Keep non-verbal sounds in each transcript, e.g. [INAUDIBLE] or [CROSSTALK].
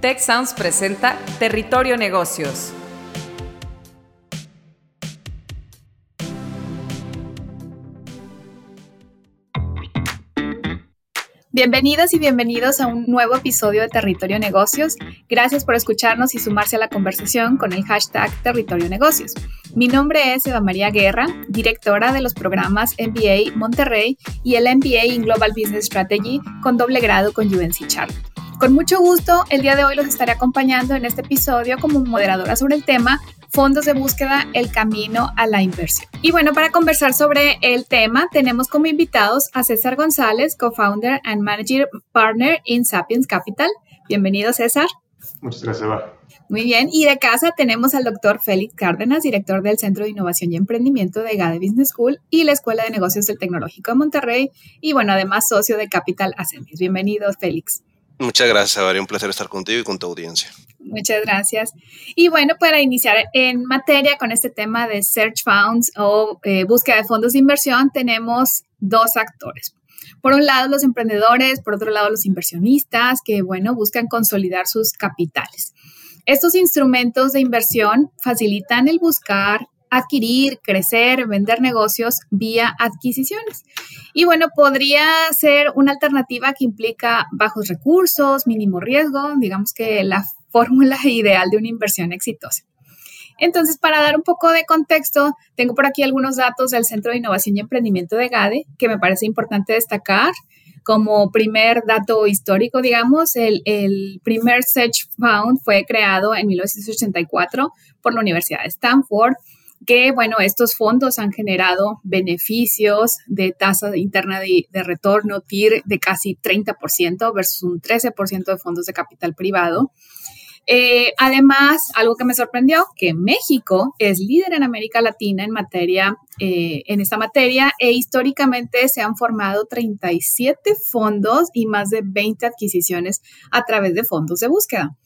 Tech Sounds presenta Territorio Negocios. Bienvenidas y bienvenidos a un nuevo episodio de Territorio Negocios. Gracias por escucharnos y sumarse a la conversación con el hashtag Territorio Negocios. Mi nombre es Eva María Guerra, directora de los programas MBA Monterrey y el MBA in Global Business Strategy con doble grado con UNC Charlotte. Con mucho gusto, el día de hoy los estaré acompañando en este episodio como moderadora sobre el tema Fondos de búsqueda, el camino a la inversión. Y bueno, para conversar sobre el tema, tenemos como invitados a César González, co-founder and managing partner in Sapiens Capital. Bienvenido, César. Muchas gracias, Eva. Muy bien, y de casa tenemos al doctor Félix Cárdenas, director del Centro de Innovación y Emprendimiento de GADE Business School y la Escuela de Negocios del Tecnológico de Monterrey, y bueno, además socio de Capital Ascendis. Bienvenido, Félix. Muchas gracias, Eva. Un placer estar contigo y con tu audiencia. Muchas gracias. Y bueno, para iniciar en materia con este tema de search funds o eh, búsqueda de fondos de inversión, tenemos dos actores. Por un lado, los emprendedores, por otro lado, los inversionistas que, bueno, buscan consolidar sus capitales. Estos instrumentos de inversión facilitan el buscar, adquirir, crecer, vender negocios vía adquisiciones. Y bueno, podría ser una alternativa que implica bajos recursos, mínimo riesgo, digamos que la [LAUGHS] fórmula ideal de una inversión exitosa. Entonces, para dar un poco de contexto, tengo por aquí algunos datos del Centro de Innovación y Emprendimiento de GADE que me parece importante destacar. Como primer dato histórico, digamos, el, el primer Search Fund fue creado en 1984 por la Universidad de Stanford que, bueno, estos fondos han generado beneficios de tasa interna de, retorno TIR de casi 30% versus un 13% de fondos de capital privado. Eh, además, algo que me sorprendió, que México es líder en América Latina en materia, eh, en esta materia, e históricamente se han formado 37 fondos y más de 20 adquisiciones a través de fondos de búsqueda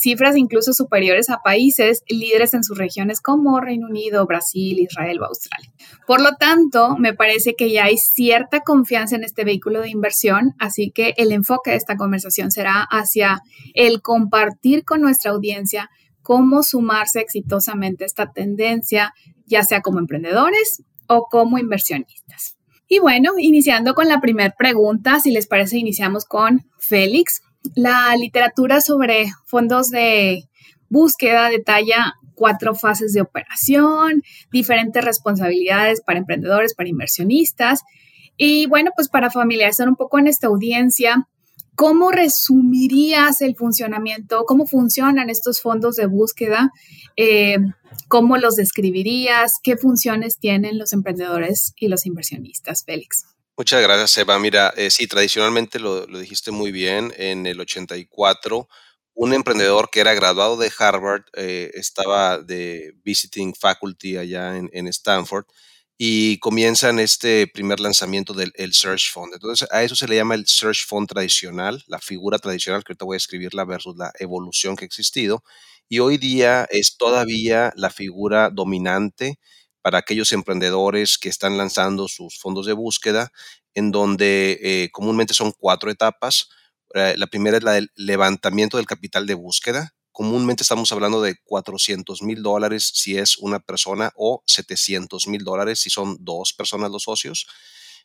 cifras incluso superiores a países líderes en sus regiones como Reino Unido, Brasil, Israel o Australia. Por lo tanto, me parece que ya hay cierta confianza en este vehículo de inversión, así que el enfoque de esta conversación será hacia el compartir con nuestra audiencia cómo sumarse exitosamente a esta tendencia, ya sea como emprendedores o como inversionistas. Y bueno, iniciando con la primera pregunta, si les parece, iniciamos con Félix la literatura sobre fondos de búsqueda detalla cuatro fases de operación, diferentes responsabilidades para emprendedores, para inversionistas. Y bueno, pues para familiarizar un poco en esta audiencia, ¿cómo resumirías el funcionamiento? ¿Cómo funcionan estos fondos de búsqueda? Eh, ¿Cómo los describirías? ¿Qué funciones tienen los emprendedores y los inversionistas, Félix? Muchas gracias, Eva. Mira, eh, sí, tradicionalmente lo, dijiste muy bien. En el 84, un emprendedor que era graduado de Harvard eh, estaba de visiting faculty allá en, Stanford y comienzan este primer lanzamiento del Search Fund. Entonces, a eso se le llama el Search Fund tradicional, la figura tradicional, que ahorita voy a escribirla versus la evolución que ha existido. Y hoy día es todavía la figura dominante para aquellos emprendedores que están lanzando sus fondos de búsqueda, en donde eh, comúnmente son cuatro etapas. Eh, la primera es la del levantamiento del capital de búsqueda. Comúnmente estamos hablando de 400 mil dólares si es una persona o 700 mil dólares si son dos personas los socios.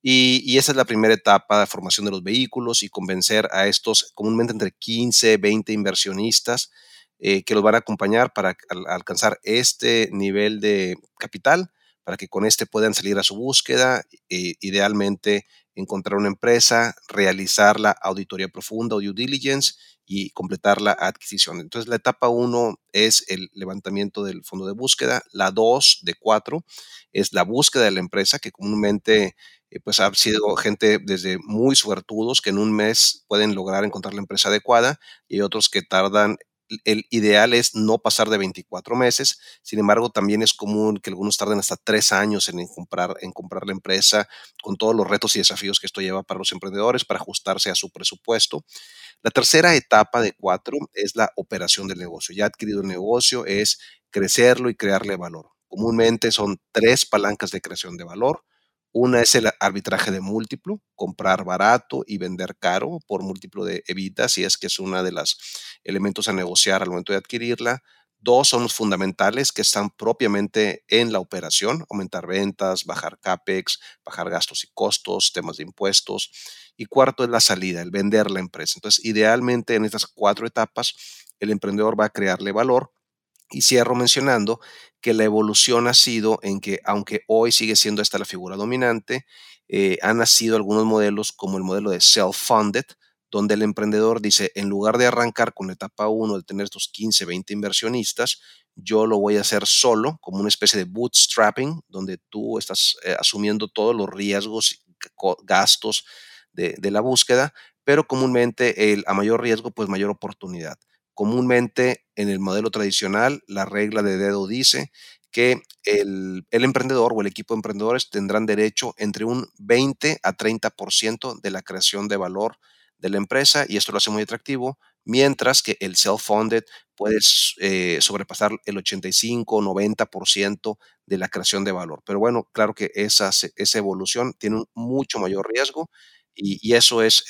Y, y, esa es la primera etapa formación de los vehículos y convencer a estos comúnmente entre 15, 20 inversionistas eh, que los van a acompañar para alcanzar este nivel de capital, para que con este puedan salir a su búsqueda, e idealmente encontrar una empresa, realizar la auditoría profunda o due diligence y completar la adquisición. Entonces, la etapa 1 es el levantamiento del fondo de búsqueda. La 2 de 4 es la búsqueda de la empresa, que comúnmente eh, pues ha sido gente desde muy suertudos que en un mes pueden lograr encontrar la empresa adecuada y otros que tardan el ideal es no pasar de 24 meses. Sin embargo, también es común que algunos tarden hasta tres años en, comprar, en comprar la empresa, con todos los retos y desafíos que esto lleva para los emprendedores, para ajustarse a su presupuesto. La tercera etapa de cuatro es la operación del negocio. Ya adquirido el negocio es crecerlo y crearle valor. Comúnmente son tres palancas de creación de valor. Una es el arbitraje de múltiplo, comprar barato y vender caro por múltiplo de evita, si es que es una de las elementos a negociar al momento de adquirirla. Dos son los fundamentales que están propiamente en la operación, aumentar ventas, bajar CAPEX, bajar gastos y costos, temas de impuestos. Y cuarto es la salida, el vender la empresa. Entonces, idealmente en estas cuatro etapas, el emprendedor va a crearle valor. Y cierro mencionando que la evolución ha sido en que, aunque hoy sigue siendo esta la figura dominante, eh, han nacido algunos modelos como el modelo de self-funded, donde el emprendedor dice, en lugar de arrancar con la etapa 1 de tener estos 15, 20 inversionistas, yo lo voy a hacer solo, como una especie de bootstrapping, donde tú estás eh, asumiendo todos los riesgos, gastos de, de, la búsqueda, pero comúnmente el, a mayor riesgo, pues mayor oportunidad. Comúnmente en el modelo tradicional, la regla de dedo dice que el, emprendedor o el equipo de emprendedores tendrán derecho entre un 20 a 30% de la creación de valor de la empresa y esto lo hace muy atractivo, mientras que el self-funded puede eh, sobrepasar el 85 o 90% de la creación de valor. Pero bueno, claro que esa, esa evolución tiene un mucho mayor riesgo y, eso es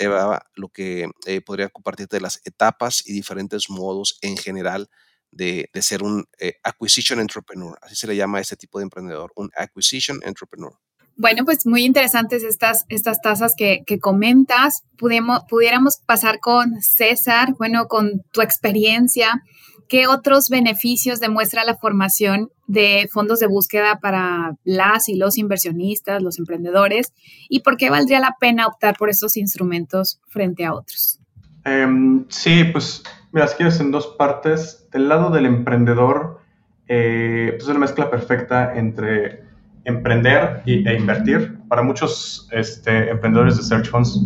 lo que eh, podría compartirte de las etapas y diferentes modos en general de, de ser un eh, acquisition entrepreneur. Así se le llama a este tipo de emprendedor, un acquisition entrepreneur. Bueno, pues muy interesantes estas, estas tasas que, que comentas. Pudiéramos pasar con César, bueno, con tu experiencia. ¿Qué otros beneficios demuestra la formación de fondos de búsqueda para las y los inversionistas, los emprendedores? ¿Y por qué valdría la pena optar por estos instrumentos frente a otros? Em, sí, pues mira, si quieres en dos partes. Del lado del emprendedor, eh, pues es una mezcla perfecta entre emprender e invertir. Para muchos este, emprendedores de search funds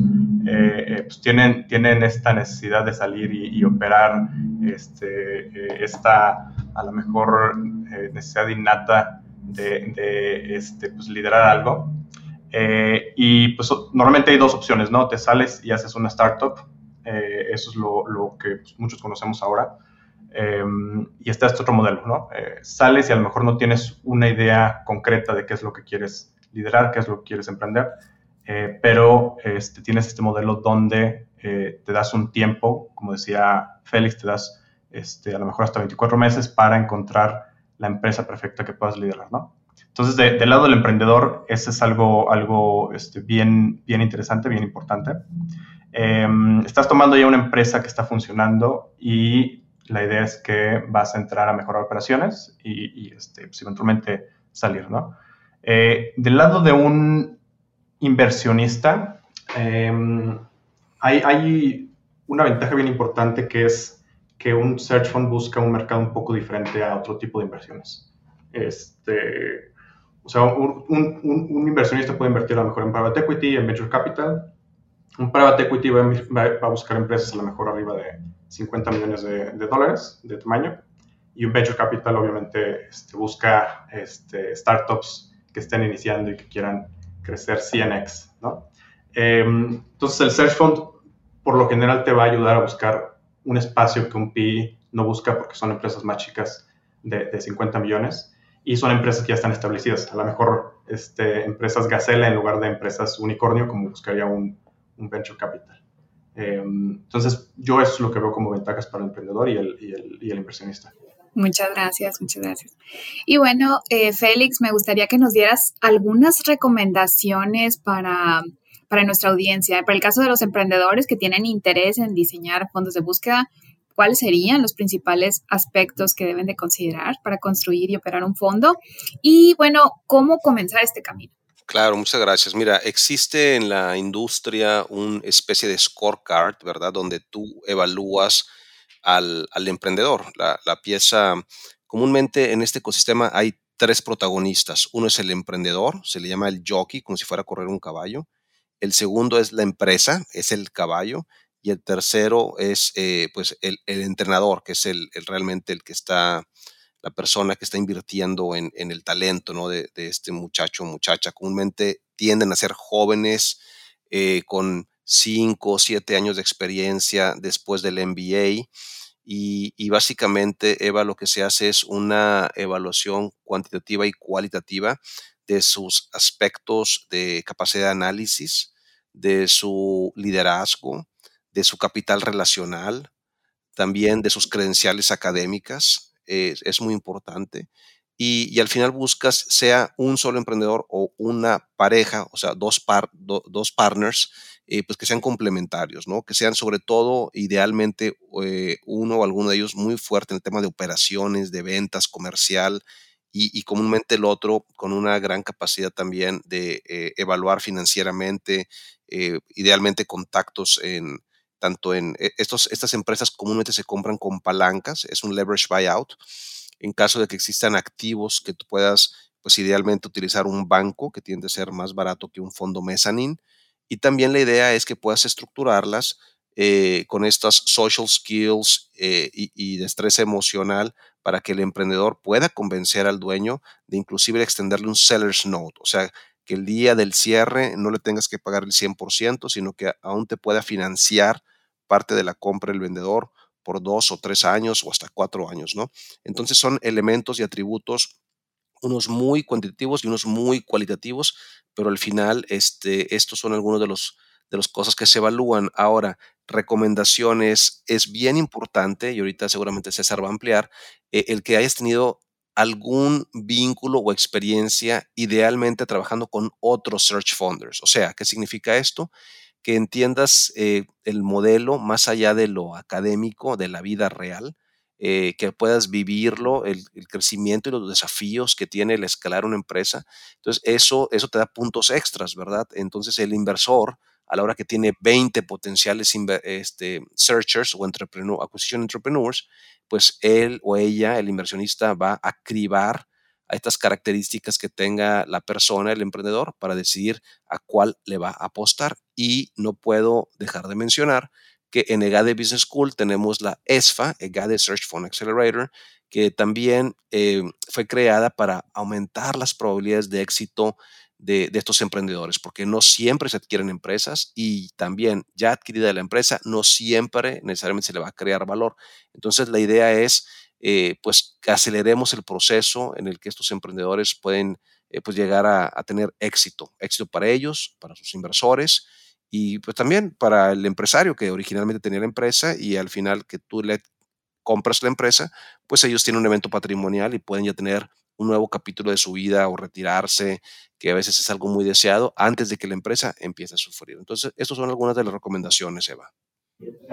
eh, eh, pues tienen, tienen esta necesidad de salir y, operar este, eh, esta a lo mejor necesidad innata de, de este, pues, liderar algo. y pues normalmente hay dos opciones, ¿no? Te sales y haces una startup. eso es lo, lo que pues, muchos conocemos ahora Em, y está este otro modelo, ¿no? Eh, sales y a lo mejor no tienes una idea concreta de qué es lo que quieres liderar, qué es lo que quieres emprender, eh, pero este, tienes este modelo donde eh, te das un tiempo, como decía Félix, te das este, a lo mejor hasta 24 meses para encontrar la empresa perfecta que puedas liderar, ¿no? Entonces, del lado del emprendedor, ese es algo, algo este, bien, bien interesante, bien importante. Em, estás tomando ya una empresa que está funcionando y la idea es que vas a entrar a mejorar operaciones y, este, pues, eventualmente salir, ¿no? Eh, del lado de un inversionista, em, hay, una ventaja bien importante que es que un search fund busca un mercado un poco diferente a otro tipo de inversiones. Este, o sea, un, inversionista puede invertir a lo mejor en private equity, en venture capital. Un private equity va, va a buscar empresas a lo mejor arriba de 50 millones de, dólares de tamaño. Y un venture capital obviamente este, busca este, startups que estén iniciando y que quieran crecer 100x, ¿no? Em, entonces el Search Fund por lo general te va a ayudar a buscar un espacio que un PI no busca porque son empresas más chicas de, de 50 millones y son empresas que ya están establecidas. A lo mejor este, empresas gacela en lugar de empresas unicornio como buscaría un, venture capital. Em, entonces, yo eso es lo que veo como ventajas para el emprendedor y el inversionista. Muchas gracias, muchas gracias. Y bueno, eh, Félix, me gustaría que nos dieras algunas recomendaciones para, para nuestra audiencia. Para el caso de los emprendedores que tienen interés en diseñar fondos de búsqueda, ¿cuáles serían los principales aspectos que deben de considerar para construir y operar un fondo? Y bueno, ¿cómo comenzar este camino? Claro, muchas gracias. Mira, existe en la industria una especie de scorecard, ¿verdad? Donde tú evalúas al, emprendedor. La, pieza, comúnmente en este ecosistema hay tres protagonistas. Uno es el emprendedor, se le llama el jockey, como si fuera a correr un caballo. El segundo es la empresa, es el caballo. Y el tercero es eh, pues el, entrenador, que es el, realmente el que está la persona que está invirtiendo en, el talento ¿no? de, este muchacho o muchacha. Comúnmente tienden a ser jóvenes eh, con 5 o 7 años de experiencia después del MBA. Y, básicamente, Eva, lo que se hace es una evaluación cuantitativa y cualitativa de sus aspectos de capacidad de análisis, de su liderazgo, de su capital relacional, también de sus credenciales académicas, es muy importante. Y, al final buscas sea un solo emprendedor o una pareja, o sea, dos, par, dos partners, eh, pues que sean complementarios, ¿no? Que sean sobre todo, idealmente, eh, uno o alguno de ellos muy fuerte en el tema de operaciones, de ventas, comercial, y, comúnmente el otro con una gran capacidad también de eh, evaluar financieramente, idealmente contactos en tanto en estos, estas empresas comúnmente se compran con palancas, es un leverage buyout, en caso de que existan activos que tú puedas, pues idealmente utilizar un banco que tiende a ser más barato que un fondo mezzanine. Y también la idea es que puedas estructurarlas eh, con estas social skills eh, y, y, destreza emocional para que el emprendedor pueda convencer al dueño de inclusive extenderle un seller's note, o sea, que el día del cierre no le tengas que pagar el 100%, sino que aún te pueda financiar parte de la compra del vendedor por dos o tres años o hasta cuatro años, ¿no? Entonces son elementos y atributos, unos muy cuantitativos y unos muy cualitativos, pero al final este, estos son algunos de los de las cosas que se evalúan. Ahora, recomendaciones es bien importante, y ahorita seguramente César va a ampliar, eh, el que hayas tenido algún vínculo o experiencia idealmente trabajando con otros search funders. O sea, ¿qué significa esto? Que entiendas eh, el modelo más allá de lo académico, de la vida real, eh, que puedas vivirlo, el, crecimiento y los desafíos que tiene el escalar una empresa. Entonces, eso, eso te da puntos extras, ¿verdad? Entonces, el inversor, a la hora que tiene 20 potenciales este, searchers o entrepreneur, acquisition entrepreneurs, pues él o ella, el inversionista, va a cribar a estas características que tenga la persona, el emprendedor, para decidir a cuál le va a apostar. Y no puedo dejar de mencionar que en EGADE Business School tenemos la ESFA, EGADE Search Fund Accelerator, que también eh, fue creada para aumentar las probabilidades de éxito de, de, estos emprendedores, porque no siempre se adquieren empresas y también ya adquirida la empresa, no siempre necesariamente se le va a crear valor. Entonces la idea es eh, pues aceleremos el proceso en el que estos emprendedores pueden eh, pues llegar a, tener éxito, éxito para ellos, para sus inversores y pues también para el empresario que originalmente tenía la empresa y al final que tú le compras la empresa, pues ellos tienen un evento patrimonial y pueden ya tener un nuevo capítulo de su vida o retirarse, que a veces es algo muy deseado antes de que la empresa empiece a sufrir. Entonces, estas son algunas de las recomendaciones, Eva.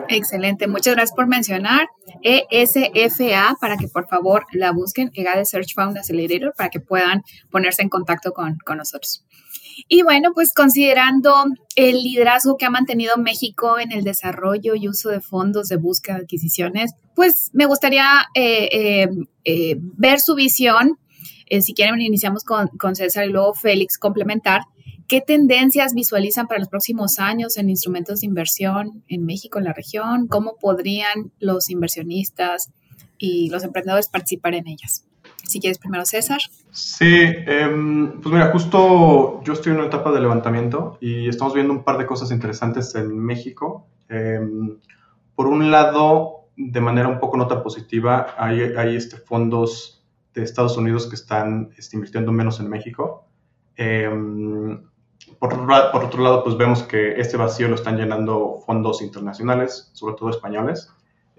Excelente, muchas gracias por mencionar ESFA para que por favor la busquen, EGADE Search Fund Accelerator, para que puedan ponerse en contacto con, con nosotros. Y bueno, pues considerando el liderazgo que ha mantenido México en el desarrollo y uso de fondos de búsqueda de adquisiciones, pues me gustaría eh, eh, eh, ver su visión. si quieren, iniciamos con, con César y luego Félix complementar ¿Qué tendencias visualizan para los próximos años en instrumentos de inversión en México, en la región? ¿Cómo podrían los inversionistas y los emprendedores participar en ellas? Si quieres primero, César. Sí, em, pues mira, justo yo estoy en una etapa de levantamiento y estamos viendo un par de cosas interesantes en México. Em, por un lado, de manera un poco nota positiva, hay, hay este, fondos de Estados Unidos que están este, invirtiendo menos en México. Em, por, otro lado, pues vemos que este vacío lo están llenando fondos internacionales, sobre todo españoles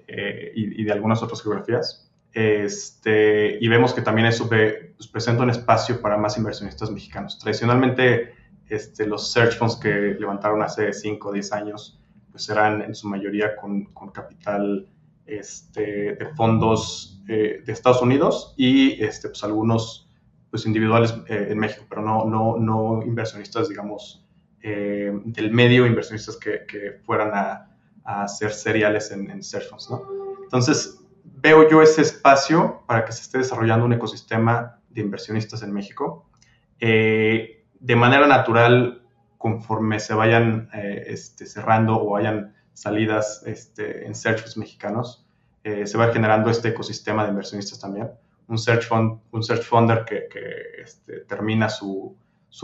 eh, y, de algunas otras geografías. Este, y vemos que también eso pues, presenta un espacio para más inversionistas mexicanos. Tradicionalmente, este, los search funds que levantaron hace 5 o 10 años, pues eran en su mayoría con, con capital este, de fondos eh, de Estados Unidos y este, pues, algunos pues, individuales eh, en México, pero no, no, no inversionistas, digamos, eh, del medio, inversionistas que, que fueran a, a, hacer seriales en, en search funds, ¿no? Entonces, veo yo ese espacio para que se esté desarrollando un ecosistema de inversionistas en México. Eh, de manera natural, conforme se vayan este, cerrando o hayan salidas este, en search funds mexicanos, se va generando este ecosistema de inversionistas también un search, fund, un search funder que, este, termina su,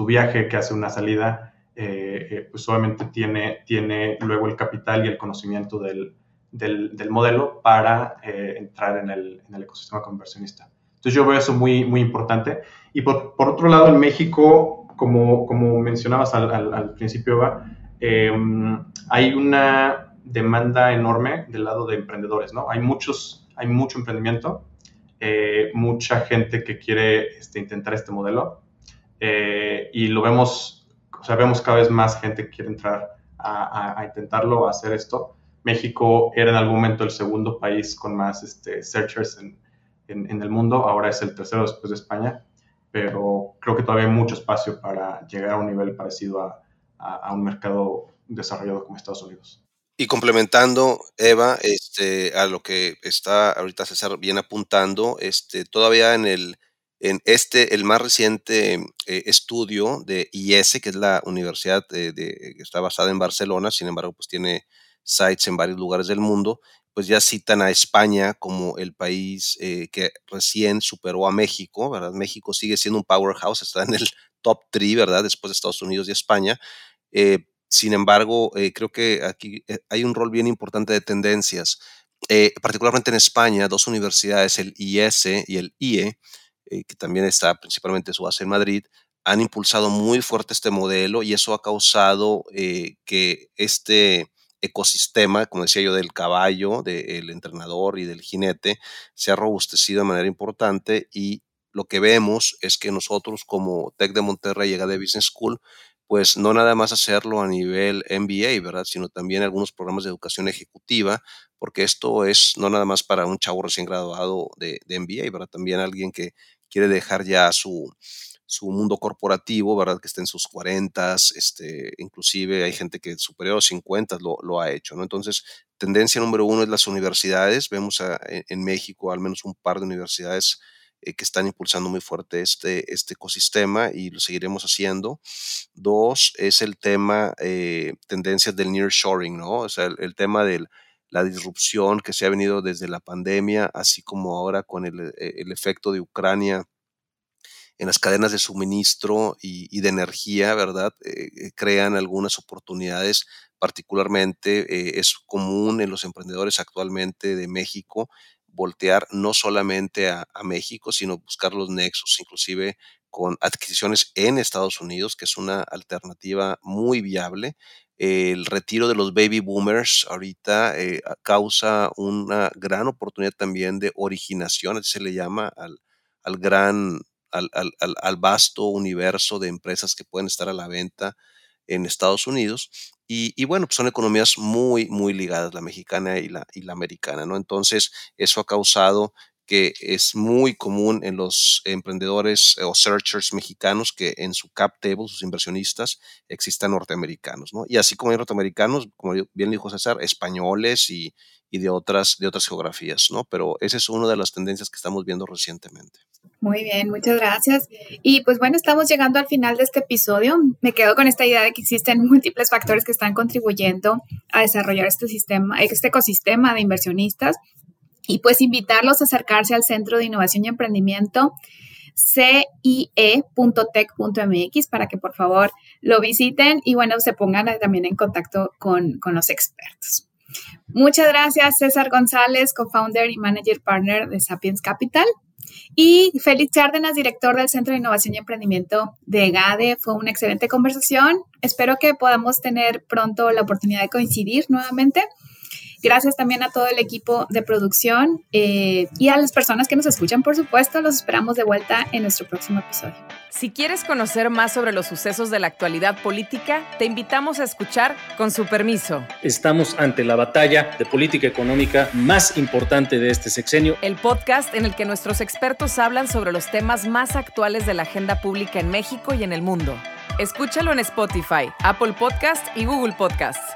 viaje, que hace una salida, eh, eh, pues obviamente tiene, tiene luego el capital y el conocimiento del, del, del modelo para eh, entrar en el, ecosistema conversionista. Entonces yo veo eso muy, muy importante. Y por, por otro lado, en México, como, como mencionabas al, principio, Eva, hay una demanda enorme del lado de emprendedores, ¿no? Hay muchos, hay mucho emprendimiento, eh, mucha gente que quiere este, intentar este modelo eh, y lo vemos, o sea, vemos cada vez más gente que quiere entrar a, intentarlo, a hacer esto. México era en algún momento el segundo país con más este, searchers en, en, el mundo, ahora es el tercero después de España, pero creo que todavía hay mucho espacio para llegar a un nivel parecido a, a un mercado desarrollado como Estados Unidos. Y complementando, Eva, este, a lo que está ahorita César bien apuntando, este, todavía en el, en este, el más reciente eh, estudio de IES, que es la universidad de, que está basada en Barcelona, sin embargo, pues tiene sites en varios lugares del mundo, pues ya citan a España como el país eh, que recién superó a México, ¿verdad? México sigue siendo un powerhouse, está en el [LAUGHS] top 3, ¿verdad? Después de Estados Unidos y España. Eh, sin embargo, eh, creo que aquí eh, hay un rol bien importante de tendencias, eh, particularmente en España, dos universidades, el IES y el IE, que también está principalmente su base en Madrid, han impulsado muy fuerte este modelo y eso ha causado que este ecosistema, como decía yo, del caballo, del entrenador y del jinete, se ha robustecido de manera importante y lo que vemos es que nosotros como Tech de Monterrey llega de Business School, pues no nada más hacerlo a nivel MBA, ¿verdad? Sino también algunos programas de educación ejecutiva, porque esto es no nada más para un chavo recién graduado de, de MBA, ¿verdad? También alguien que quiere dejar ya su, su mundo corporativo, ¿verdad? Que está en sus 40, este, inclusive hay gente que superior a los 50 lo, lo, ha hecho, ¿no? Entonces, tendencia número uno es las universidades. Vemos en México al menos un par de universidades eh, que están impulsando muy fuerte este, este ecosistema y lo seguiremos haciendo. Dos, es el tema, eh, tendencias del nearshoring, ¿no? O sea, el, tema de la disrupción que se ha venido desde la pandemia, así como ahora con el, eh, el efecto de Ucrania en las cadenas de suministro y, de energía, ¿verdad? crean algunas oportunidades, particularmente es común en los emprendedores actualmente de México voltear no solamente a, México, sino buscar los nexos, inclusive con adquisiciones en Estados Unidos, que es una alternativa muy viable. El retiro de los baby boomers ahorita eh, causa una gran oportunidad también de originación, así se le llama al, al gran, al, al, al, vasto universo de empresas que pueden estar a la venta en Estados Unidos. Y, bueno, pues son economías muy, muy ligadas, la mexicana y la, y la americana, ¿no? Entonces, eso ha causado que es muy común en los emprendedores o searchers mexicanos que en su cap table, sus inversionistas, existan norteamericanos, ¿no? Y así como hay norteamericanos, como bien dijo César, españoles y, y de, otras, de otras geografías, ¿no? Pero esa es una de las tendencias que estamos viendo recientemente. Muy bien, muchas gracias. Y pues bueno, estamos llegando al final de este episodio. Me quedo con esta idea de que existen múltiples factores que están contribuyendo a desarrollar este sistema, este ecosistema de inversionistas y pues invitarlos a acercarse al Centro de Innovación y Emprendimiento cie.tech.mx para que por favor lo visiten y bueno, se pongan también en contacto con, con los expertos. Muchas gracias, César González, co-founder y manager partner de Sapiens Capital. Y Félix Cárdenas, director del Centro de Innovación y Emprendimiento de GADE. Fue una excelente conversación. Espero que podamos tener pronto la oportunidad de coincidir nuevamente. Gracias también a todo el equipo de producción eh, y a las personas que nos escuchan, por supuesto. Los esperamos de vuelta en nuestro próximo episodio. Si quieres conocer más sobre los sucesos de la actualidad política, te invitamos a escuchar Con su permiso. Estamos ante la batalla de política económica más importante de este sexenio. El podcast en el que nuestros expertos hablan sobre los temas más actuales de la agenda pública en México y en el mundo. Escúchalo en Spotify, Apple Podcast y Google Podcasts.